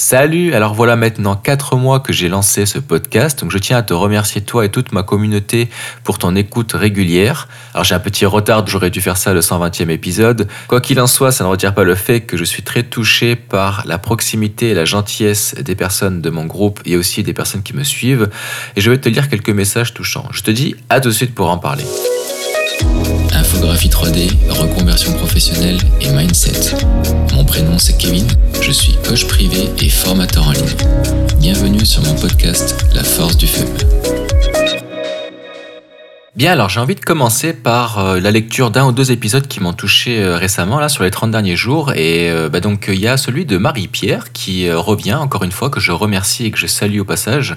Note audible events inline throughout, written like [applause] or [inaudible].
Salut, alors voilà maintenant 4 mois que j'ai lancé ce podcast, donc je tiens à te remercier toi et toute ma communauté pour ton écoute régulière. Alors j'ai un petit retard, j'aurais dû faire ça le 120e épisode. Quoi qu'il en soit, ça ne retire pas le fait que je suis très touché par la proximité et la gentillesse des personnes de mon groupe et aussi des personnes qui me suivent. Et je vais te lire quelques messages touchants. Je te dis à tout de suite pour en parler. Infographie 3D, reconversion professionnelle et mindset. Mon prénom c'est Kevin, je suis coach privé et formateur en ligne. Bienvenue sur mon podcast La force du feu. Bien, alors j'ai envie de commencer par euh, la lecture d'un ou deux épisodes qui m'ont touché euh, récemment, là, sur les 30 derniers jours. Et euh, bah, donc, il y a celui de Marie-Pierre qui revient, encore une fois, que je remercie et que je salue au passage,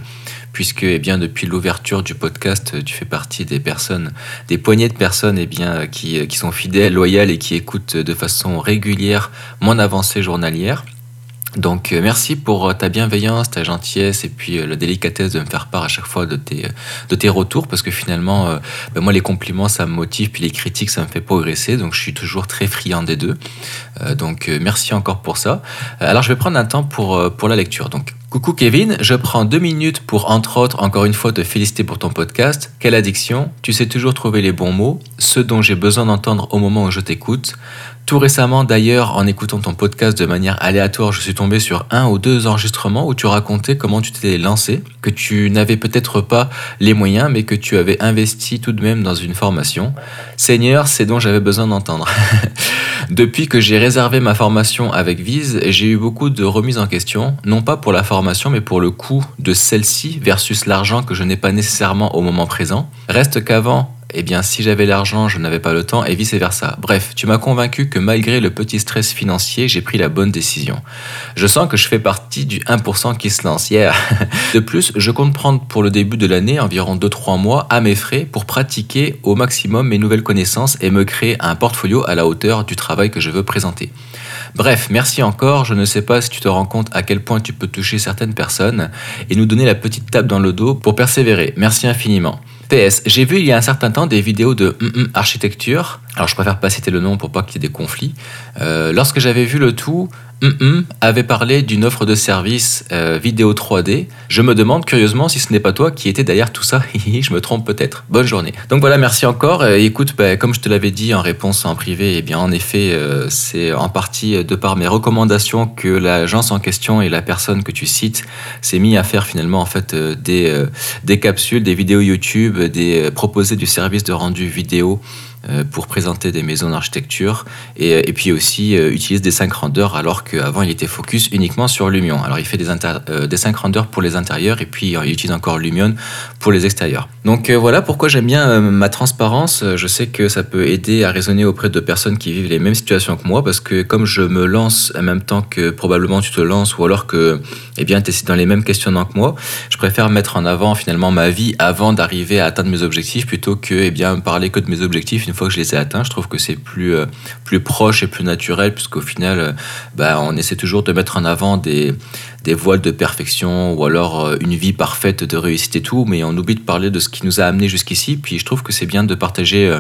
puisque, eh bien, depuis l'ouverture du podcast, tu fais partie des personnes, des poignées de personnes, eh bien, qui, qui sont fidèles, loyales et qui écoutent de façon régulière mon avancée journalière. Donc euh, merci pour euh, ta bienveillance, ta gentillesse et puis euh, la délicatesse de me faire part à chaque fois de tes, de tes retours parce que finalement, ben moi les compliments ça me motive puis les critiques ça me fait progresser donc je suis toujours très friand des deux. donc merci encore pour ça. alors je vais prendre un temps pour, pour la lecture. Donc Coucou Kevin, je prends deux minutes pour entre autres encore une fois te féliciter pour ton podcast. Quelle addiction, tu sais toujours trouver les bons mots, ceux dont j'ai besoin d'entendre au moment où je t'écoute. Tout récemment, d'ailleurs, en écoutant ton podcast de manière aléatoire, je suis tombé sur un ou deux enregistrements où tu racontais comment tu t'étais lancé, que tu n'avais peut-être pas les moyens, mais que tu avais investi tout de même dans une formation. Seigneur, c'est dont j'avais besoin d'entendre. [laughs] Depuis que j'ai réservé ma formation avec Vise, j'ai eu beaucoup de remises en question, non pas pour la formation, mais pour le coût de celle-ci versus l'argent que je n'ai pas nécessairement au moment présent. Reste qu'avant, eh bien si j'avais l'argent, je n'avais pas le temps et vice-versa. Bref, tu m'as convaincu que malgré le petit stress financier, j'ai pris la bonne décision. Je sens que je fais partie du 1% qui se lance. hier. [laughs] de plus, je compte prendre pour le début de l'année environ 2-3 mois à mes frais pour pratiquer au maximum mes nouvelles connaissances et me créer un portfolio à la hauteur du travail que je veux présenter. Bref, merci encore. Je ne sais pas si tu te rends compte à quel point tu peux toucher certaines personnes et nous donner la petite tape dans le dos pour persévérer. Merci infiniment. PS, j'ai vu il y a un certain temps des vidéos de mm, mm, architecture. Alors je préfère pas citer le nom pour pas qu'il y ait des conflits. Euh, lorsque j'avais vu le tout, Mm avait parlé d'une offre de service euh, vidéo 3D. Je me demande curieusement si ce n'est pas toi qui étais derrière tout ça. [laughs] je me trompe peut-être. Bonne journée. Donc voilà, merci encore. Écoute, bah, comme je te l'avais dit en réponse en privé, eh bien en effet, euh, c'est en partie de par mes recommandations que l'agence en question et la personne que tu cites s'est mis à faire finalement en fait des, des capsules, des vidéos YouTube, des proposer du service de rendu vidéo pour présenter des maisons d'architecture et, et, puis aussi euh, utilise des 5 renders alors qu'avant il était focus uniquement sur Lumion. Alors il fait des, euh, des 5 renders pour les intérieurs et puis il utilise encore Lumion pour les extérieurs. Donc voilà pourquoi j'aime bien ma transparence. Je sais que ça peut aider à raisonner auprès de personnes qui vivent les mêmes situations que moi parce que comme je me lance en même temps que probablement tu te lances ou alors que eh bien, tu es dans les mêmes questionnements que moi, je préfère mettre en avant finalement ma vie avant d'arriver à atteindre mes objectifs plutôt que eh bien, parler que de mes objectifs une fois que je les ai atteints. Je trouve que c'est plus, euh, plus proche et plus naturel, puisqu'au final, euh, bah, on essaie toujours de mettre en avant des, des voiles de perfection ou alors euh, une vie parfaite de réussite et tout, mais on oublie de parler de ce qui nous a amené jusqu'ici. Puis je trouve que c'est bien de partager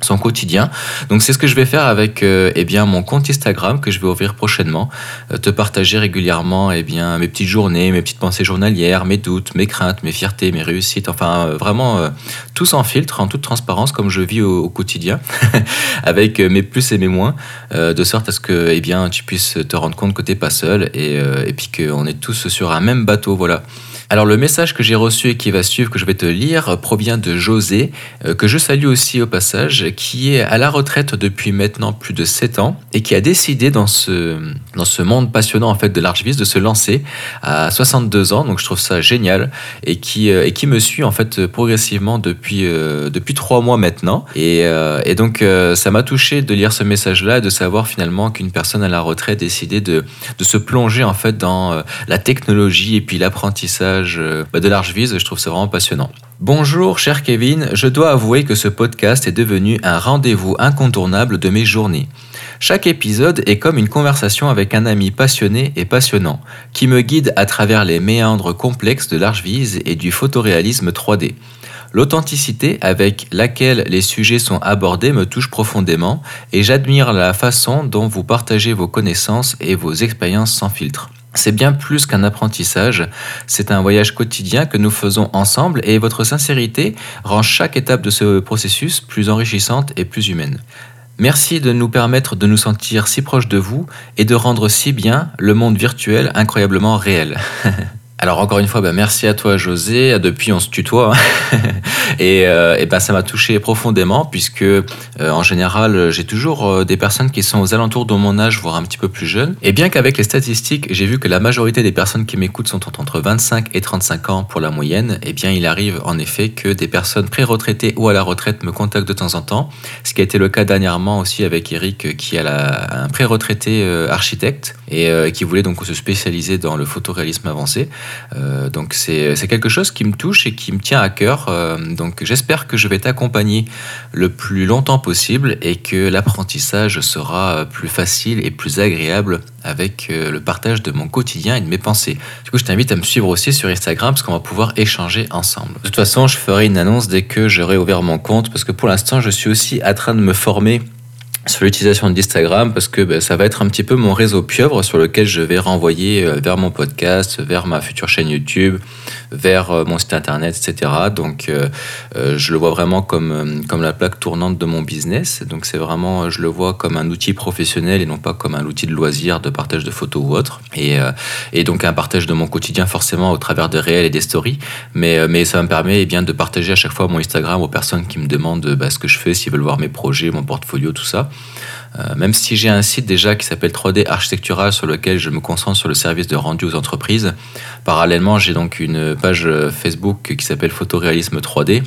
son quotidien. Donc c'est ce que je vais faire avec euh, eh bien mon compte Instagram que je vais ouvrir prochainement, euh, te partager régulièrement eh bien mes petites journées, mes petites pensées journalières, mes doutes, mes craintes, mes fiertés, mes réussites, enfin euh, vraiment tout sans filtre, en toute transparence comme je vis au, quotidien [laughs] avec mes plus et mes moins de sorte à ce que eh bien tu puisses te rendre compte que tu n'es pas seul et, et puis qu'on est tous sur un même bateau, voilà. Alors le message que j'ai reçu et qui va suivre, que je vais te lire, provient de José, euh, que je salue aussi au passage, qui est à la retraite depuis maintenant plus de 7 ans et qui a décidé dans ce, dans ce monde passionnant en fait de l'archiviste de se lancer à 62 ans. Donc je trouve ça génial et qui, euh, et qui me suit en fait progressivement depuis, euh, depuis 3 mois maintenant. Et, et donc ça m'a touché de lire ce message-là, de savoir finalement qu'une personne à la retraite décidait de, de se plonger en fait dans la technologie et puis l'apprentissage euh, bah, de large vise. Je trouve ça vraiment passionnant. Bonjour, cher Kevin. Je dois avouer que ce podcast est devenu un rendez-vous incontournable de mes journées. Chaque épisode est comme une conversation avec un ami passionné et passionnant, qui me guide à travers les méandres complexes de large vise et du photoréalisme 3D. L'authenticité avec laquelle les sujets sont abordés me touche profondément et j'admire la façon dont vous partagez vos connaissances et vos expériences sans filtre. C'est bien plus qu'un apprentissage, c'est un voyage quotidien que nous faisons ensemble et votre sincérité rend chaque étape de ce processus plus enrichissante et plus humaine. Merci de nous permettre de nous sentir si proches de vous et de rendre si bien le monde virtuel incroyablement réel. [laughs] Alors encore une fois, bah, merci à toi José. Depuis, on se tutoie hein. [laughs] et, euh, ben ça m'a touché profondément puisque euh, en général, j'ai toujours euh, des personnes qui sont aux alentours de mon âge, voire un petit peu plus jeunes. Et bien qu'avec les statistiques, j'ai vu que la majorité des personnes qui m'écoutent sont entre 25 et 35 ans pour la moyenne. Et eh bien, il arrive en effet que des personnes pré-retraitées ou à la retraite me contactent de temps en temps. Ce qui a été le cas dernièrement aussi avec Eric, qui est un pré-retraité architecte et qui voulait donc se spécialiser dans le photoréalisme avancé. Euh, donc c'est quelque chose qui me touche et qui me tient à cœur. Euh, donc j'espère que je vais t'accompagner le plus longtemps possible et que l'apprentissage sera plus facile et plus agréable avec euh, le partage de mon quotidien et de mes pensées. Du coup, je t'invite à me suivre aussi sur Instagram parce qu'on va pouvoir échanger ensemble. De toute façon, je ferai une annonce dès que j'aurai ouvert mon compte parce que pour l'instant, je suis aussi en train de me former sur l'utilisation d'Instagram parce que ben, ça va être un petit peu mon réseau pieuvre sur lequel je vais renvoyer euh, vers mon podcast, vers ma future chaîne YouTube, vers euh, mon site internet, etc. Donc euh, je le vois vraiment comme, comme la plaque tournante de mon business. Donc c'est vraiment, je le vois comme un outil professionnel et non pas comme un outil de loisir, de partage de photos ou autre. Et, et donc un partage de mon quotidien forcément au travers de réels et des stories. Mais, mais ça me permet eh bien, de partager à chaque fois mon Instagram aux personnes qui me demandent bah, ce que je fais, s'ils veulent voir mes projets, mon portfolio, tout ça. Euh, même si j'ai un site déjà qui s'appelle 3D Architectural sur lequel je me concentre sur le service de rendu aux entreprises, parallèlement j'ai donc une page Facebook qui s'appelle Photoréalisme 3D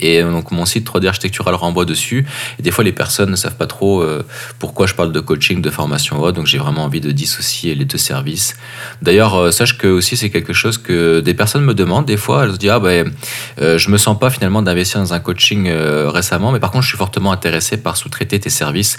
et donc mon site 3D architectural renvoie dessus. Et des fois, les personnes ne savent pas trop euh, pourquoi je parle de coaching, de formation Donc j'ai vraiment envie de dissocier les deux services. D'ailleurs, euh, sache que aussi c'est quelque chose que des personnes me demandent. Des fois, elles se disent ah ben euh, je me sens pas finalement d'investir dans un coaching récemment, mais par contre je suis fortement intéressé par sous-traiter tes services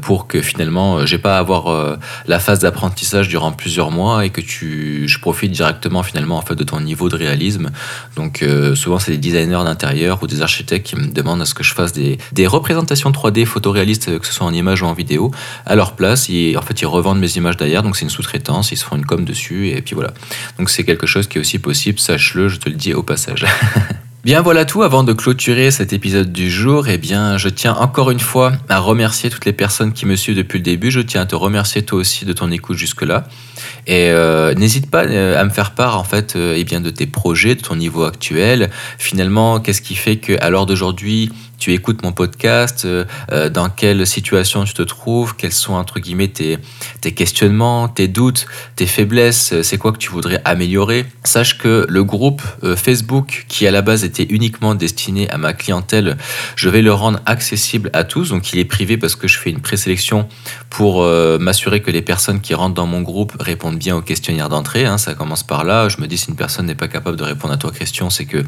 pour que finalement j'ai pas à avoir la phase d'apprentissage durant plusieurs mois et que tu je profite directement finalement en fait de ton niveau de réalisme. Donc souvent c'est des designers d'intérieur ou des architectes qui me demandent à ce que je fasse des, représentations 3D photoréalistes, que ce soit en image ou en vidéo, à leur place. Et en fait, ils revendent mes images derrière, donc c'est une sous-traitance, ils se font une com dessus, et puis voilà. Donc c'est quelque chose qui est aussi possible, sache-le, je te le dis au passage. [laughs] Bien voilà tout, avant de clôturer cet épisode du jour, eh bien je tiens encore une fois à remercier toutes les personnes qui me suivent depuis le début, je tiens à te remercier toi aussi de ton écoute jusque-là. Et euh, n'hésite pas euh, à me faire part en fait euh, eh bien, de tes projets, de ton niveau actuel. Finalement, qu'est-ce qui fait qu'à l'heure d'aujourd'hui, tu écoutes mon podcast, euh, euh, dans quelle situation tu te trouves, quels sont entre guillemets tes, tes questionnements, tes doutes, tes faiblesses, euh, c'est quoi que tu voudrais améliorer. Sache que le groupe Facebook qui à la base était uniquement destiné à ma clientèle, je vais le rendre accessible à tous. Donc il est privé parce que je fais une présélection pour m'assurer que les personnes qui rentrent dans mon groupe répondent bien au questionnaire d'entrée. Hein. ça commence par là. Je me dis si une personne n'est pas capable de répondre à ta question, c'est que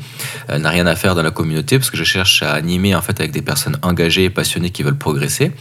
n'a rien à faire dans la communauté parce que je cherche à animer avec des personnes engagées et passionnées qui veulent progresser.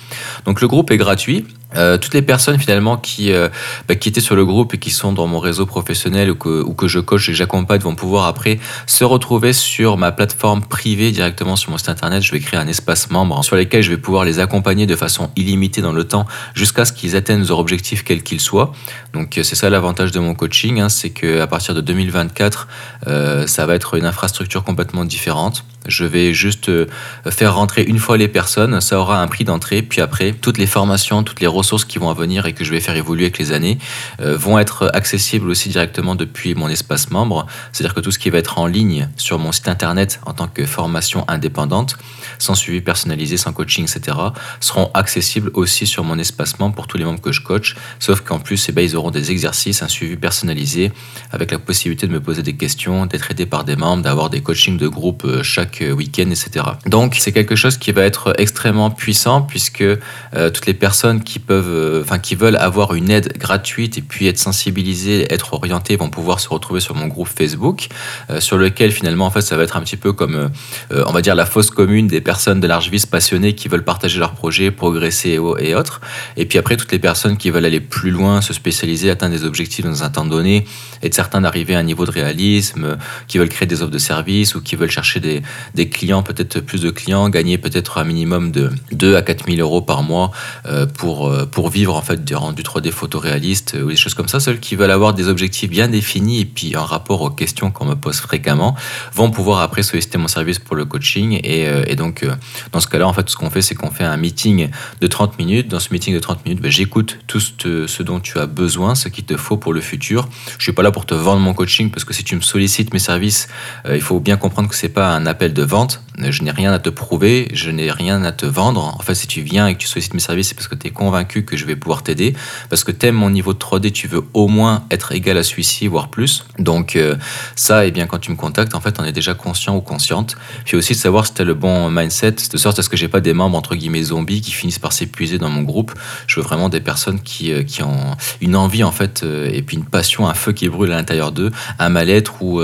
Donc le groupe est gratuit. Euh, toutes les personnes finalement qui, euh, bah, qui étaient sur le groupe et qui sont dans mon réseau professionnel ou que, ou que je coach et j'accompagne vont pouvoir après se retrouver sur ma plateforme privée directement sur mon site internet. Je vais créer un espace membre sur lequel je vais pouvoir les accompagner de façon illimitée dans le temps jusqu'à ce qu'ils atteignent leurs objectifs quels qu'ils soient. Donc c'est ça l'avantage de mon coaching, hein, c'est qu'à partir de 2024, euh, ça va être une infrastructure complètement différente. Je vais juste euh, faire rentrer une fois les personnes, ça aura un prix d'entrée, puis après, toutes les formations, toutes les ressources qui vont venir et que je vais faire évoluer avec les années euh, vont être accessibles aussi directement depuis mon espace membre. C'est-à-dire que tout ce qui va être en ligne sur mon site internet en tant que formation indépendante, sans suivi personnalisé, sans coaching, etc., seront accessibles aussi sur mon espace membre pour tous les membres que je coach, sauf qu'en plus, eh ben, ils auront des exercices, un suivi personnalisé, avec la possibilité de me poser des questions, d'être aidé par des membres, d'avoir des coachings de groupe euh, chaque week-end, etc. Donc c'est quelque chose qui va être extrêmement puissant puisque euh, toutes les personnes qui peuvent, euh, enfin qui veulent avoir une aide gratuite et puis être sensibilisées, être orientées, vont pouvoir se retrouver sur mon groupe Facebook, euh, sur lequel finalement en fait ça va être un petit peu comme, on va dire la fosse commune des personnes de large vis passionnées qui veulent partager leurs projets, progresser et autres. Et puis après toutes les personnes qui veulent aller plus loin, se spécialiser, atteindre des objectifs dans un temps donné, et certains d'arriver à un niveau de réalisme, qui veulent créer des offres de services ou qui veulent chercher des, clients, peut-être plus de clients, gagner peut-être un minimum de 2 à 4 000 euros par mois euh, pour, euh, pour vivre en fait du rendu 3D photoréaliste ou des choses comme ça. Ceux qui veulent avoir des objectifs bien définis et puis en rapport aux questions qu'on me pose fréquemment vont pouvoir après solliciter mon service pour le coaching. Et, et donc, dans ce cas-là, en fait, ce qu'on fait, c'est qu'on fait un meeting de 30 minutes. Dans ce meeting de 30 minutes, ben, j'écoute tout ce, ce, dont tu as besoin, ce qu'il te faut pour le futur. Je suis pas là pour te vendre mon coaching parce que si tu me sollicites mes services, il faut bien comprendre que c'est pas un appel de vente. Je n'ai rien à te prouver, je n'ai rien à te vendre. En fait, si tu viens et que tu sollicites mes services, c'est parce que tu es convaincu que je vais pouvoir t'aider, parce que tu aimes mon niveau de 3D, tu veux au moins être égal à celui-ci, voire plus. Donc euh, ça, et eh bien, quand tu me contactes, en fait, on est déjà conscient ou consciente. Puis aussi de savoir si tu as le bon mindset, de sorte à ce que j'ai pas des membres, entre guillemets, zombies qui finissent par s'épuiser dans mon groupe. Je veux vraiment des personnes qui, euh, qui ont une envie, en fait, euh, et puis une passion, un feu qui brûle à l'intérieur d'eux, un mal-être ou,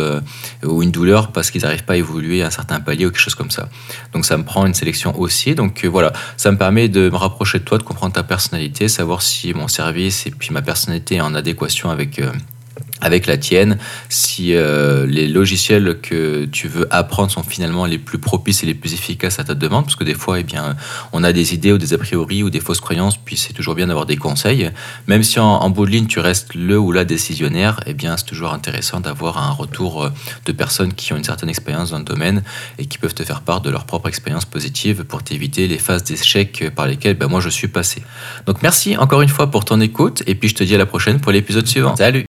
ou une douleur parce qu'ils n'arrivent pas à évoluer à un certain palier ou quelque chose ça. Donc ça me prend une sélection aussi. Donc voilà, ça me permet de me rapprocher de toi, de comprendre ta personnalité, savoir si mon service et puis ma personnalité est en adéquation avec, euh, avec la tienne, si euh, les logiciels que tu veux apprendre sont finalement les plus propices et les plus efficaces à ta demande, parce que des fois, eh bien, on a des idées ou des a priori ou des fausses croyances, puis c'est toujours bien d'avoir des conseils. Même si en, bout de ligne, tu restes le ou la décisionnaire, eh bien, c'est toujours intéressant d'avoir un retour euh, de personnes qui ont une certaine expérience dans le domaine et qui peuvent te faire part de leur propre expérience positive pour t'éviter les phases d'échec par lesquelles ben, moi je suis passé. Donc merci encore une fois pour ton écoute, et puis je te dis à la prochaine pour l'épisode suivant. Salut